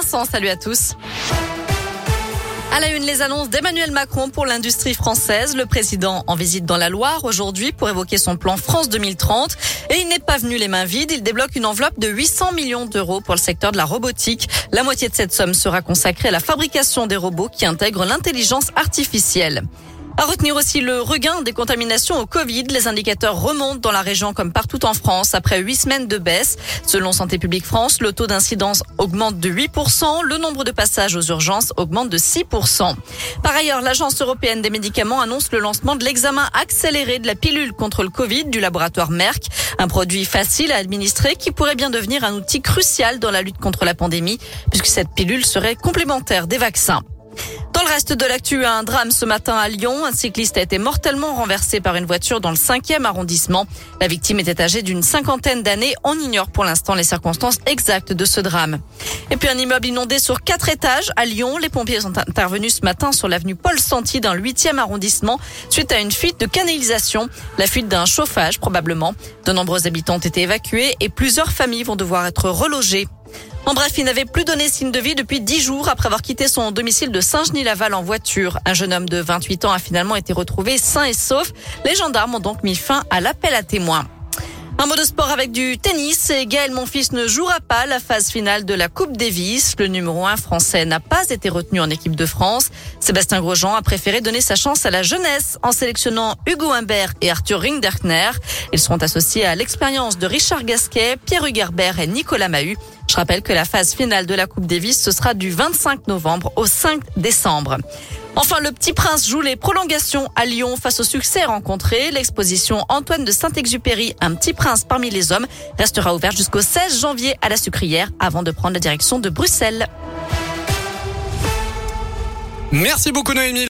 Vincent. Salut à tous. À la une, les annonces d'Emmanuel Macron pour l'industrie française. Le président en visite dans la Loire aujourd'hui pour évoquer son plan France 2030. Et il n'est pas venu les mains vides. Il débloque une enveloppe de 800 millions d'euros pour le secteur de la robotique. La moitié de cette somme sera consacrée à la fabrication des robots qui intègrent l'intelligence artificielle. À retenir aussi le regain des contaminations au Covid. Les indicateurs remontent dans la région comme partout en France après huit semaines de baisse. Selon Santé publique France, le taux d'incidence augmente de 8%. Le nombre de passages aux urgences augmente de 6%. Par ailleurs, l'Agence européenne des médicaments annonce le lancement de l'examen accéléré de la pilule contre le Covid du laboratoire Merck. Un produit facile à administrer qui pourrait bien devenir un outil crucial dans la lutte contre la pandémie puisque cette pilule serait complémentaire des vaccins. Dans le reste de l'actu, un drame ce matin à Lyon. Un cycliste a été mortellement renversé par une voiture dans le 5e arrondissement. La victime était âgée d'une cinquantaine d'années. On ignore pour l'instant les circonstances exactes de ce drame. Et puis un immeuble inondé sur quatre étages à Lyon. Les pompiers sont intervenus ce matin sur l'avenue Paul Santi dans le 8e arrondissement suite à une fuite de canalisation. La fuite d'un chauffage probablement. De nombreux habitants ont été évacués et plusieurs familles vont devoir être relogées. En bref, il n'avait plus donné signe de vie depuis dix jours après avoir quitté son domicile de Saint-Genis-Laval en voiture. Un jeune homme de 28 ans a finalement été retrouvé sain et sauf. Les gendarmes ont donc mis fin à l'appel à témoins. Un mot de sport avec du tennis et Gaël Monfils ne jouera pas la phase finale de la Coupe Davis. Le numéro 1 français n'a pas été retenu en équipe de France. Sébastien Grosjean a préféré donner sa chance à la jeunesse en sélectionnant Hugo Humbert et Arthur Rinderkner. Ils seront associés à l'expérience de Richard Gasquet, Pierre Hugerbert et Nicolas Mahut. Rappelle que la phase finale de la Coupe Davis, ce sera du 25 novembre au 5 décembre. Enfin, le Petit Prince joue les prolongations à Lyon face au succès rencontré. L'exposition Antoine de Saint-Exupéry, un petit prince parmi les hommes, restera ouverte jusqu'au 16 janvier à la Sucrière avant de prendre la direction de Bruxelles. Merci beaucoup Noémie.